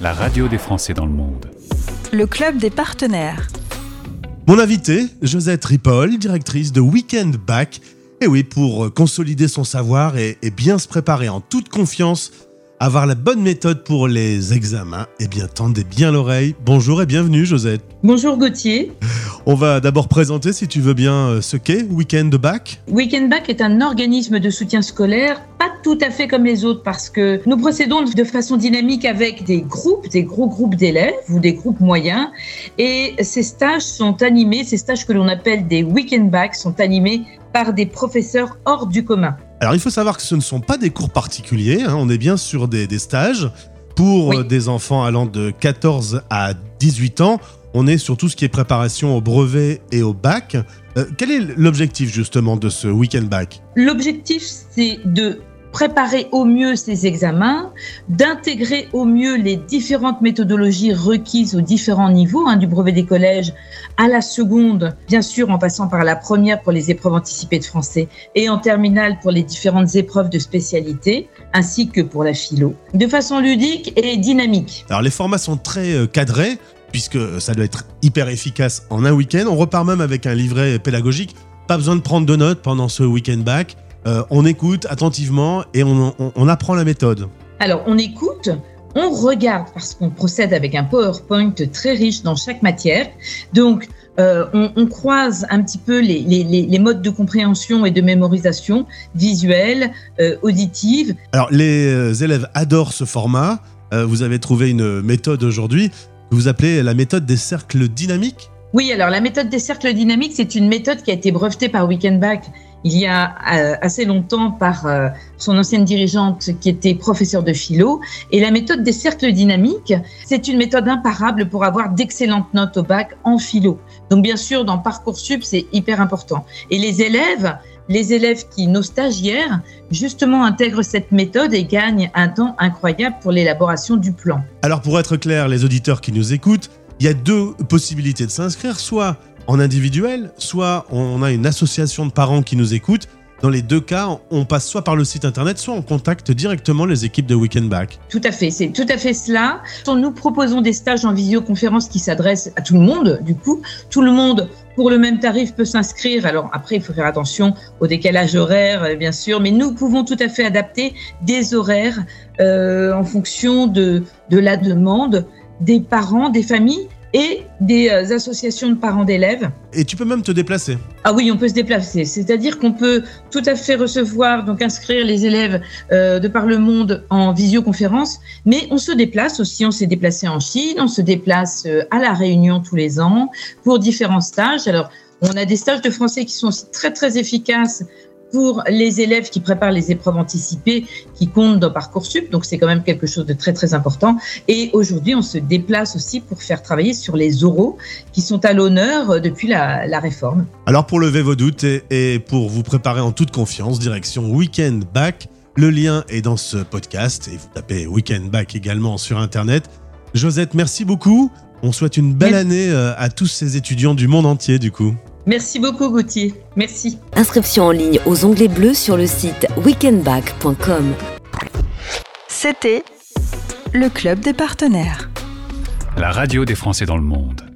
la radio des Français dans le monde. Le club des partenaires. Mon invité, Josette Ripoll, directrice de Weekend Back. Et oui, pour consolider son savoir et, et bien se préparer en toute confiance, avoir la bonne méthode pour les examens, eh bien tendez bien l'oreille. Bonjour et bienvenue Josette. Bonjour Gauthier. On va d'abord présenter, si tu veux bien, euh, ce qu'est Weekend Back. Weekend Back est un organisme de soutien scolaire, pas tout à fait comme les autres, parce que nous procédons de façon dynamique avec des groupes, des gros groupes d'élèves ou des groupes moyens. Et ces stages sont animés, ces stages que l'on appelle des Weekend Back sont animés par des professeurs hors du commun. Alors il faut savoir que ce ne sont pas des cours particuliers, hein, on est bien sur des, des stages pour Oui. euh, des enfants allant de 14 à 18 ans. On est sur tout ce qui est préparation au brevet et au bac. Euh, quel est l'objectif justement de ce Weekend Back L'objectif, c'est de préparer au mieux ces examens, d'intégrer au mieux les différentes méthodologies requises aux différents niveaux, hein, du brevet des collèges à la seconde, bien sûr en passant par la première pour les épreuves anticipées de français et en terminale pour les différentes épreuves de spécialité, ainsi que pour la philo, de façon ludique et dynamique. Alors les formats sont très euh, cadrés, puisque ça doit être hyper efficace en un week-end. On repart même avec un livret pédagogique. Pas besoin de prendre de notes pendant ce Weekend Back. Euh, on écoute attentivement et on, on- on apprend la méthode. Alors, on écoute, on regarde parce qu'on procède avec un PowerPoint très riche dans chaque matière. Donc, euh, on, on croise un petit peu les, les- les- les modes de compréhension et de mémorisation visuelle, euh, auditive. Alors les élèves adorent ce format. Euh, vous avez trouvé une méthode aujourd'hui que vous appelez la méthode des cercles dynamiques? Oui, alors la méthode des cercles dynamiques, c'est une méthode qui a été brevetée par Weekend Back il y a euh, assez longtemps par euh, son ancienne dirigeante qui était professeure de philo. Et la méthode des cercles dynamiques, c'est une méthode imparable pour avoir d'excellentes notes au bac en philo. Donc bien sûr, dans Parcoursup, c'est hyper important. Et les élèves, les élèves qui, nos stagiaires, justement intègrent cette méthode et gagnent un temps incroyable pour l'élaboration du plan. Alors pour être clair, les auditeurs qui nous écoutent, il y a deux possibilités de s'inscrire, soit en individuel, soit on a une association de parents qui nous écoutent. Dans les deux cas, on passe soit par le site internet, soit on contacte directement les équipes de Weekend Back. Tout à fait, c'est tout à fait cela. Nous proposons des stages en visioconférence qui s'adressent à tout le monde, du coup. Tout le monde, pour le même tarif, peut s'inscrire. Alors après, il faut faire attention au décalage horaire, euh, bien sûr, mais nous pouvons tout à fait adapter des horaires euh, en fonction de la demande des parents, des familles et des euh, associations de parents d'élèves. Et tu peux même te déplacer. Ah oui, on peut se déplacer. C'est-à-dire qu'on peut tout à fait recevoir, donc inscrire les élèves euh, de par le monde en visioconférence, mais on se déplace aussi. On s'est déplacé en Chine, on se déplace euh, à la Réunion tous les ans pour différents stages. Alors, on a des stages de français qui sont aussi très très efficaces pour les élèves qui préparent les épreuves anticipées qui comptent dans Parcoursup. Donc, c'est quand même quelque chose de très très important. Et aujourd'hui, on se déplace aussi pour faire travailler sur les oraux qui sont à l'honneur euh, depuis la, la réforme. Alors pour lever vos doutes et, et pour vous préparer en toute confiance, direction Weekend Back. Le lien est dans ce podcast et vous tapez Weekend Back également sur Internet. Josette, merci beaucoup. On souhaite une belle Merci. année euh, à tous ces étudiants du monde entier du coup. Merci beaucoup, Gauthier. Merci. Inscription en ligne aux onglets bleus sur le site weekendback.com. C'était le club des partenaires. La radio des Français dans le monde.